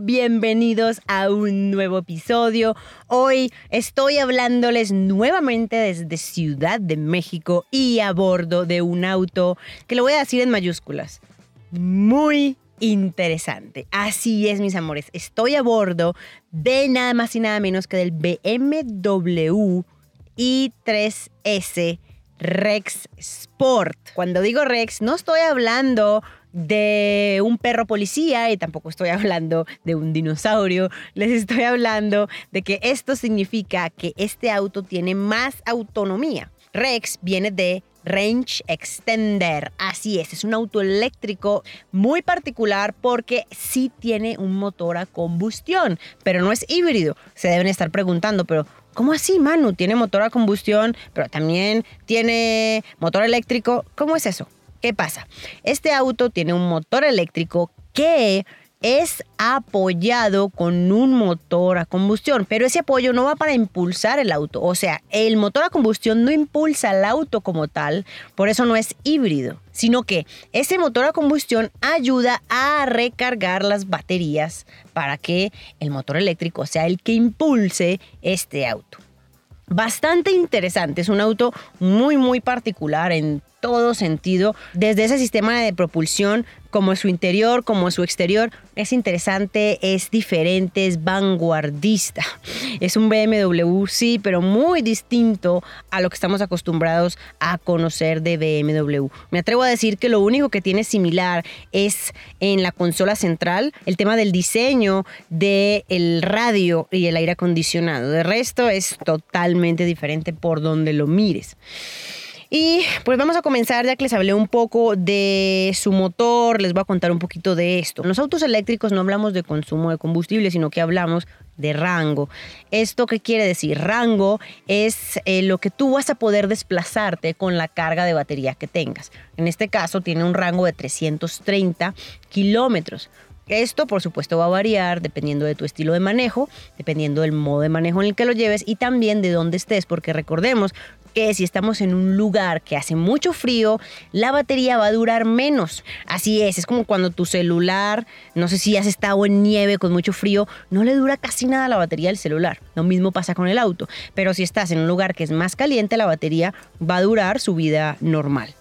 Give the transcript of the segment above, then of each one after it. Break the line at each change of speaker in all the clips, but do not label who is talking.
bienvenidos a un nuevo episodio. Hoy estoy hablándoles nuevamente desde Ciudad de México y a bordo de un auto que lo voy a decir en mayúsculas. Muy interesante. Así es, mis amores. Estoy a bordo de nada más y nada menos que del BMW i3S Rex Sport. Cuando digo Rex, no estoy hablando de un perro policía y tampoco estoy hablando de un dinosaurio. Les estoy hablando de que esto significa que este auto tiene más autonomía. Rex viene de Range Extender. Así es, es un auto eléctrico muy particular porque sí tiene un motor a combustión, pero no es híbrido. Se deben estar preguntando, pero ¿cómo así, Manu? Tiene motor a combustión, pero también tiene motor eléctrico. ¿Cómo es eso? ¿Qué pasa? Este auto tiene un motor eléctrico que es apoyado con un motor a combustión, pero ese apoyo no va para impulsar el auto, o sea, el motor a combustión no impulsa el auto como tal, por eso no es híbrido, sino que ese motor a combustión ayuda a recargar las baterías para que el motor eléctrico sea el que impulse este auto. Bastante interesante, es un auto muy muy particular en todo sentido, desde ese sistema de propulsión como su interior, como su exterior. Es interesante, es diferente, es vanguardista. Es un BMW, sí, pero muy distinto a lo que estamos acostumbrados a conocer de BMW. Me atrevo a decir que lo único que tiene similar es en la consola central el tema del diseño del radio y el aire acondicionado. De resto es totalmente diferente por donde lo mires. Y pues vamos a comenzar ya que les hablé un poco de su motor, les voy a contar un poquito de esto. En los autos eléctricos no hablamos de consumo de combustible, sino que hablamos de rango. ¿Esto qué quiere decir? Rango es eh, lo que tú vas a poder desplazarte con la carga de batería que tengas. En este caso tiene un rango de 330 kilómetros. Esto, por supuesto, va a variar dependiendo de tu estilo de manejo, dependiendo del modo de manejo en el que lo lleves y también de dónde estés, porque recordemos que si estamos en un lugar que hace mucho frío, la batería va a durar menos. Así es, es como cuando tu celular, no sé si has estado en nieve con mucho frío, no le dura casi nada la batería del celular. Lo mismo pasa con el auto, pero si estás en un lugar que es más caliente, la batería va a durar su vida normal.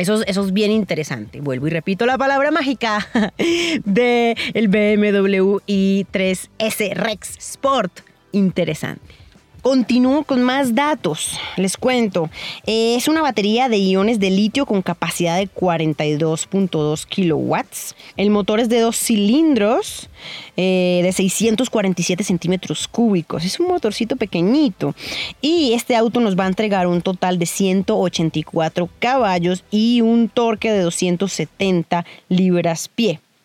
Eso, es bien interesante. Vuelvo y repito la palabra mágica del el BMW i3S Rex Sport. Interesante. Continúo con más datos. Les cuento. Es una batería de iones de litio con capacidad de 42.2 kilowatts. El motor es de dos cilindros eh, de 647 centímetros cúbicos. Es un motorcito pequeñito. Y este auto nos va a entregar un total de 184 caballos y un torque de 270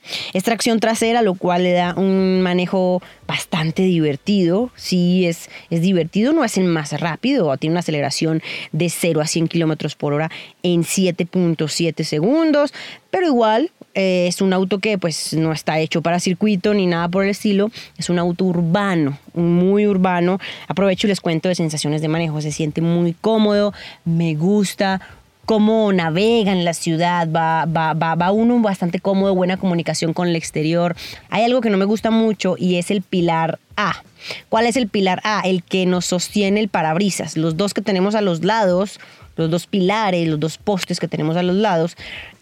libras-pie. Extracción trasera, lo cual le da un manejo bastante divertido. Sí, es, es divertido, no es el más rápido, tiene una aceleración de 0 a 100 kilómetros por hora en 7.7 segundos, pero igual eh, es un auto que pues no está hecho para circuito ni nada por el estilo, es un auto urbano, muy urbano. Aprovecho y les cuento de sensaciones de manejo, se siente muy cómodo, me gusta, cómo navega en la ciudad, va, va, va, va, uno bastante cómodo, buena comunicación con el exterior. Hay algo que no me gusta mucho y es el pilar A. ¿Cuál es el pilar A? El que nos sostiene el parabrisas. Los dos que tenemos a los lados, los dos pilares, los dos postes que tenemos a los lados.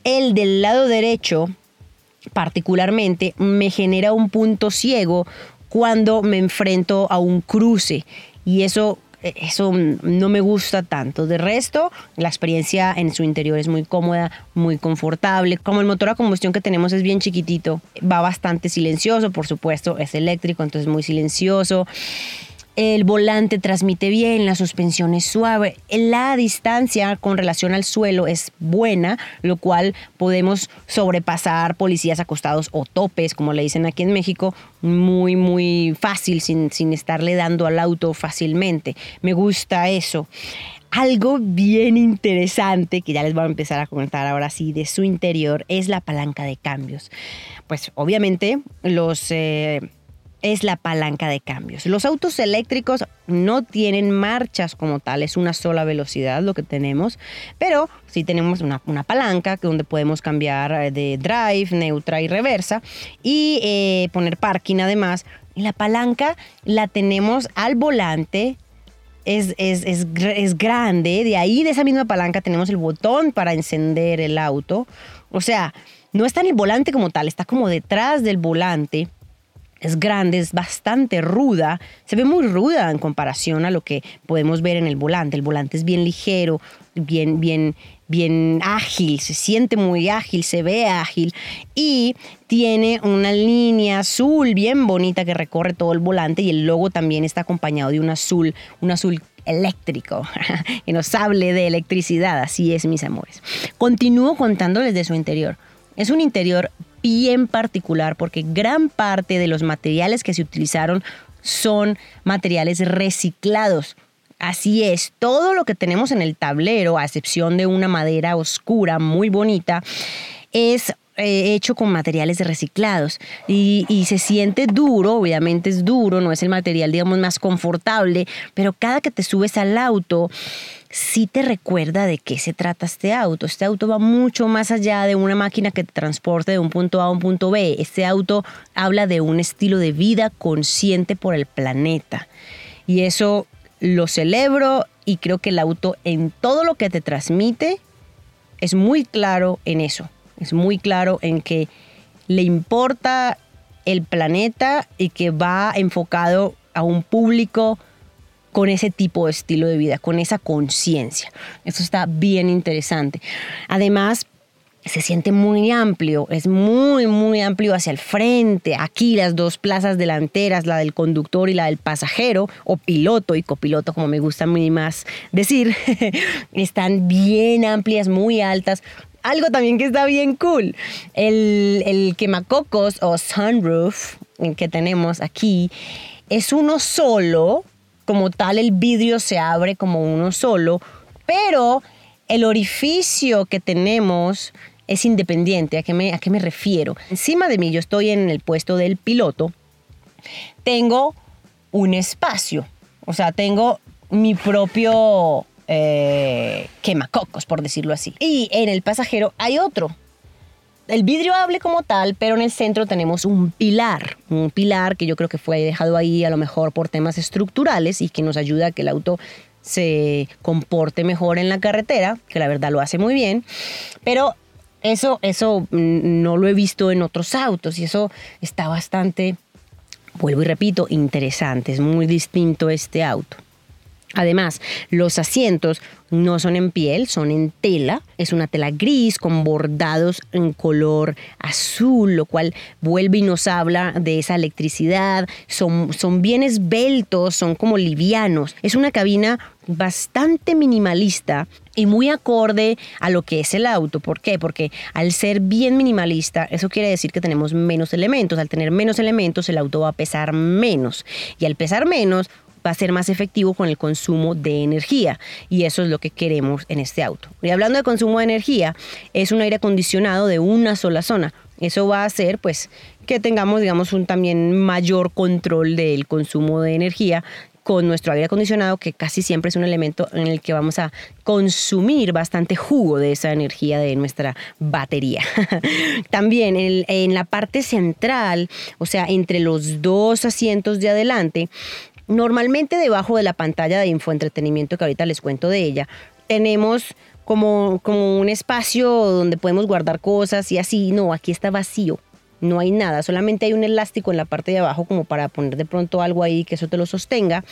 El del lado derecho, particularmente, me genera un punto ciego cuando me enfrento a un cruce. Y eso eso no me gusta tanto. De resto, la experiencia en su interior es muy cómoda, muy confortable. Como el motor a combustión que tenemos es bien chiquitito, va bastante silencioso, por supuesto, es eléctrico, entonces muy silencioso el volante transmite bien, la suspensión es suave, la distancia con relación al suelo es buena, lo cual podemos sobrepasar policías acostados o topes, como le dicen aquí en México, muy, muy fácil, sin, sin estarle dando al auto fácilmente. Me gusta eso. Algo bien interesante que ya les voy a empezar a comentar ahora sí de su interior es la palanca de cambios. Pues obviamente los... Eh, es la palanca de cambios. Los autos eléctricos no tienen marchas como tal, es una sola velocidad lo que tenemos, pero sí tenemos una, palanca donde podemos cambiar eh, de drive, neutra y reversa y eh, poner parking además. La palanca la tenemos al volante es, es, es, grande. De ahí, de esa misma palanca, tenemos el botón para encender el auto. O sea, no está en el volante como tal, está como detrás del volante. Es grande, es bastante ruda. Se ve muy ruda en comparación a lo que podemos ver en el volante. El volante es bien ligero, bien, bien, bien ágil, se siente muy ágil, se ve ágil y tiene una línea azul bien bonita que recorre todo el volante y el logo también está acompañado de un azul, un azul eléctrico, que nos hable de electricidad, así es mis amores. Continúo contándoles de su interior. Es un interior bien particular porque gran parte de los materiales que se utilizaron son materiales reciclados. Así es, todo lo que tenemos en el tablero, a excepción de una madera oscura muy bonita, es eh, hecho con materiales reciclados y, y, se siente duro, obviamente es duro, no es el material, digamos, más confortable, pero cada que te subes al auto, sí te recuerda de qué se trata este auto. Este auto va mucho más allá de una máquina que te transporte de un punto A a un punto B. Este auto habla de un estilo de vida consciente por el planeta. Y eso lo celebro y creo que el auto en todo lo que te transmite es muy claro en eso, es muy claro en que le importa el planeta y que va enfocado a un público con ese tipo de estilo de vida, con esa conciencia. Eso está bien interesante. Además, se siente muy amplio, es muy, muy amplio hacia el frente. Aquí las dos plazas delanteras, la del conductor y la del pasajero, o piloto y copiloto, como me gusta a mí más decir, están bien amplias, muy altas. Algo también que está bien cool, el, el quemacocos o sunroof que tenemos aquí es uno solo, como tal el vidrio se abre como uno solo, pero el orificio que tenemos es independiente. ¿A qué, me, ¿A qué me refiero? Encima de mí, yo estoy en el puesto del piloto, tengo un espacio, o sea, tengo mi propio eh, quemacocos, por decirlo así. Y en el pasajero hay otro. El vidrio hable como tal, pero en el centro tenemos un pilar, un pilar que yo creo que fue dejado ahí a lo mejor por temas estructurales y que nos ayuda a que el auto se comporte mejor en la carretera, que la verdad lo hace muy bien, pero eso, eso no lo he visto en otros autos y eso está bastante, vuelvo y repito, interesante. Es muy distinto este auto. Además, los asientos no son en piel, son en tela. Es una tela gris con bordados en color azul, lo cual vuelve y nos habla de esa electricidad. Son, son bien esbeltos, son como livianos. Es una cabina bastante minimalista y muy acorde a lo que es el auto. ¿Por qué? Porque al ser bien minimalista, eso quiere decir que tenemos menos elementos. Al tener menos elementos, el auto va a pesar menos. Y al pesar menos, va a ser más efectivo con el consumo de energía y eso es lo que queremos en este auto. Y hablando de consumo de energía, es un aire acondicionado de una sola zona. Eso va a hacer pues que tengamos digamos un también mayor control del consumo de energía con nuestro aire acondicionado, que casi siempre es un elemento en el que vamos a consumir bastante jugo de esa energía de nuestra batería. También en, en, la parte central, o sea, entre los dos asientos de adelante, Normalmente debajo de la pantalla de infoentretenimiento, que ahorita les cuento de ella, tenemos como, como un espacio donde podemos guardar cosas y así. No, aquí está vacío. No hay nada, solamente hay un elástico en la parte de abajo como para poner de pronto algo ahí que eso te lo sostenga.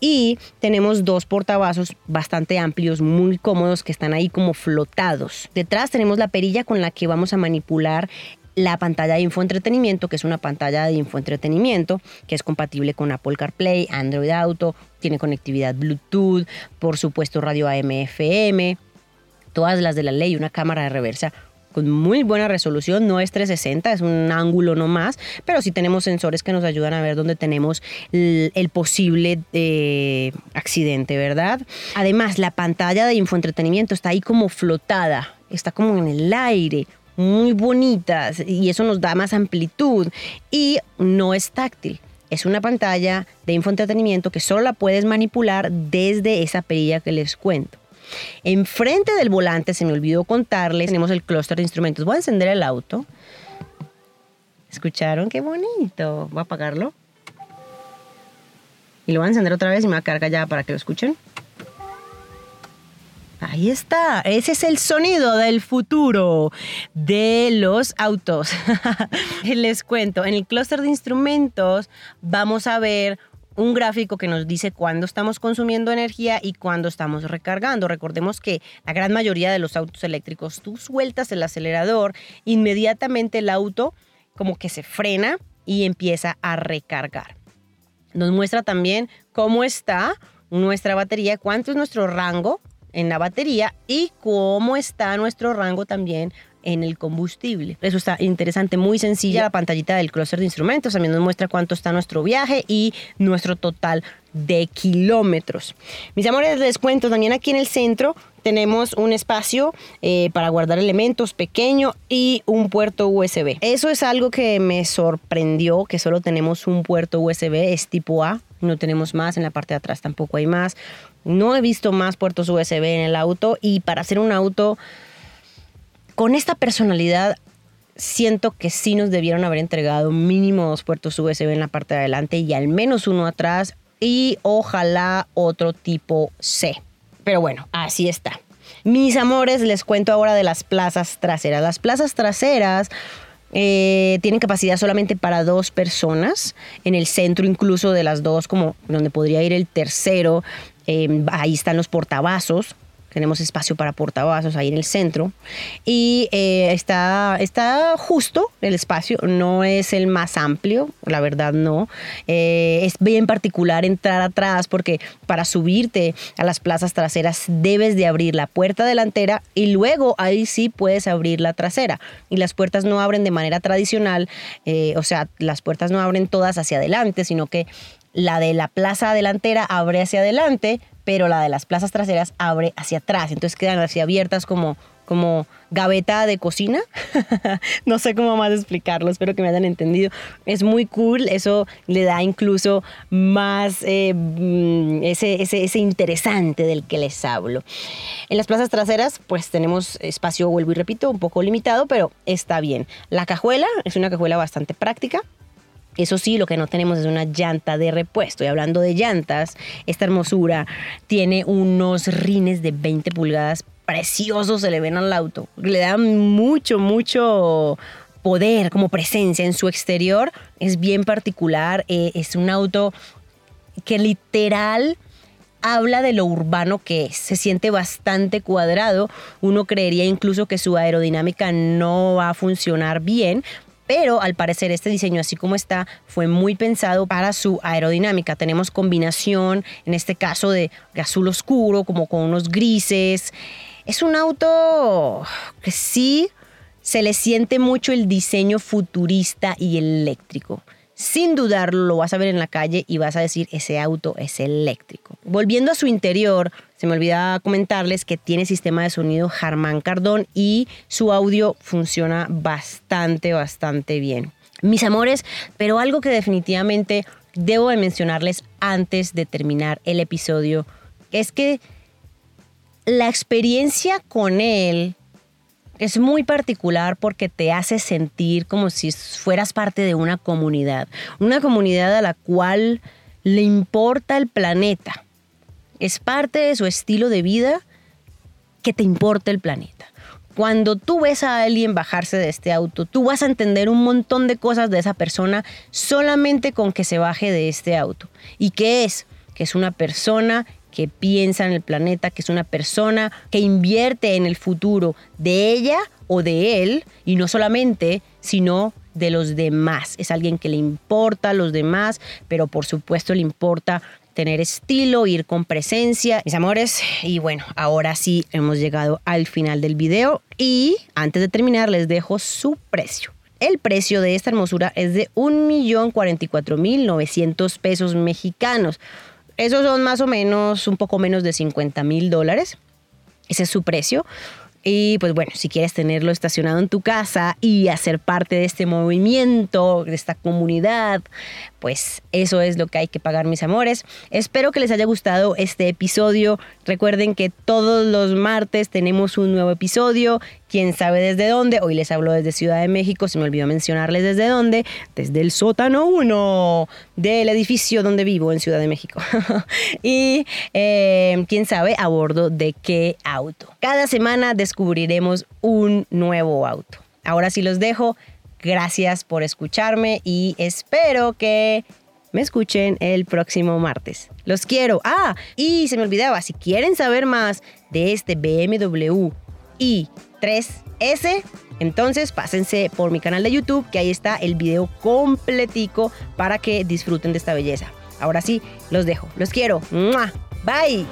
Y tenemos dos portavasos bastante amplios, muy cómodos, que están ahí como flotados. Detrás tenemos la perilla con la que vamos a manipular la pantalla de infoentretenimiento, que es una pantalla de infoentretenimiento que es compatible con Apple CarPlay, Android Auto, tiene conectividad Bluetooth, por supuesto radio AM/FM, todas las de la ley, una cámara de reversa con muy buena resolución, no es 360, es un ángulo no más, pero sí tenemos sensores que nos ayudan a ver dónde tenemos el, posible eh, accidente, ¿verdad? Además, la pantalla de infoentretenimiento está ahí como flotada, está como en el aire, muy bonitas y eso nos da más amplitud y no es táctil. es una pantalla de infoentretenimiento que solo la puedes manipular desde esa perilla que les cuento. Enfrente del volante, se me olvidó contarles, tenemos el clúster de instrumentos. Voy a encender el auto. ¿Escucharon? Qué bonito. Voy a apagarlo. Y lo voy a encender otra vez y me va a cargar ya para que lo escuchen. Ahí está, ese es el sonido del futuro de los autos. Les cuento, en el clúster de instrumentos vamos a ver un gráfico que nos dice cuándo estamos consumiendo energía y cuándo estamos recargando. Recordemos que la gran mayoría de los autos eléctricos, tú sueltas el acelerador, inmediatamente el auto como que se frena y empieza a recargar. Nos muestra también cómo está nuestra batería, cuánto es nuestro rango en la batería y cómo está nuestro rango también en el combustible. Eso está interesante, muy sencilla la pantallita del clúster de instrumentos, también nos muestra cuánto está nuestro viaje y nuestro total de kilómetros. Mis amores, les cuento, también aquí en el centro tenemos un espacio eh, para guardar elementos pequeño y un puerto USB. Eso es algo que me sorprendió, que solo tenemos un puerto USB, es tipo A, no tenemos más, en la parte de atrás tampoco hay más. No he visto más puertos USB en el auto y para hacer un auto con esta personalidad siento que sí nos debieron haber entregado mínimo dos puertos USB en la parte de adelante y al menos uno atrás y ojalá otro tipo C. Pero bueno, así está. Mis amores, les cuento ahora de las plazas traseras. Las plazas traseras eh, tienen capacidad solamente para dos personas. En el centro incluso de las dos, como donde podría ir el tercero, eh, ahí están los portavasos tenemos espacio para portavasos ahí en el centro. Y eh, está, está justo el espacio, no es el más amplio, la verdad no. Eh, es bien particular entrar atrás porque para subirte a las plazas traseras debes de abrir la puerta delantera y luego ahí sí puedes abrir la trasera. Y las puertas no abren de manera tradicional, eh, o sea, las puertas no abren todas hacia adelante, sino que la de la plaza delantera abre hacia adelante, pero la de las plazas traseras abre hacia atrás. Entonces quedan así abiertas como, como gaveta de cocina. no sé cómo más explicarlo, espero que me hayan entendido. Es muy cool, eso le da incluso más eh, mm, ese, ese, ese, interesante del que les hablo. En las plazas traseras, pues tenemos espacio, vuelvo y repito, un poco limitado, pero está bien. La cajuela es una cajuela bastante práctica. Eso sí, lo que no tenemos es una llanta de repuesto. Y hablando de llantas, esta hermosura tiene unos rines de 20 pulgadas preciosos, se le ven al auto. Le dan mucho, mucho poder como presencia en su exterior. Es bien particular. Eh, es un auto que literal habla de lo urbano que es. Se siente bastante cuadrado. Uno creería incluso que su aerodinámica no va a funcionar bien, pero al parecer este diseño así como está fue muy pensado para su aerodinámica. Tenemos combinación, en este caso de azul oscuro, como con unos grises. Es un auto que sí se le siente mucho el diseño futurista y eléctrico. Sin dudarlo, lo vas a ver en la calle y vas a decir, ese auto es eléctrico. Volviendo a su interior, se me olvida comentarles que tiene sistema de sonido Harman Kardon y su audio funciona bastante, bastante bien. Mis amores, pero algo que definitivamente debo de mencionarles antes de terminar el episodio es que la experiencia con él es muy particular porque te hace sentir como si fueras parte de una comunidad, una comunidad a la cual le importa el planeta. Es parte de su estilo de vida que te importa el planeta. Cuando tú ves a alguien bajarse de este auto, tú vas a entender un montón de cosas de esa persona solamente con que se baje de este auto. ¿Y qué es? Que es una persona que piensa en el planeta, que es una persona que invierte en el futuro de ella o de él, y no solamente, sino de los demás. Es alguien que le importa a los demás, pero por supuesto le importa tener estilo, ir con presencia, mis amores. Y bueno, ahora sí hemos llegado al final del video y antes de terminar les dejo su precio. El precio de esta hermosura es de 1.044.900 pesos mexicanos. Esos son más o menos un poco menos de 50 mil dólares. Ese es su precio. Y pues bueno, si quieres tenerlo estacionado en tu casa y hacer parte de este movimiento, de esta comunidad, pues eso es lo que hay que pagar mis amores. Espero que les haya gustado este episodio. Recuerden que todos los martes tenemos un nuevo episodio. Quién sabe desde dónde. Hoy les hablo desde Ciudad de México. Se me olvidó mencionarles desde dónde. Desde el sótano 1 del edificio donde vivo en Ciudad de México. y eh, quién sabe a bordo de qué auto. Cada semana descubriremos un nuevo auto. Ahora sí los dejo. Gracias por escucharme y espero que me escuchen el próximo martes. Los quiero. Ah, y se me olvidaba, si quieren saber más de este BMW i3S, entonces pásense por mi canal de YouTube, que ahí está el video completico para que disfruten de esta belleza. Ahora sí, los dejo. Los quiero. Bye.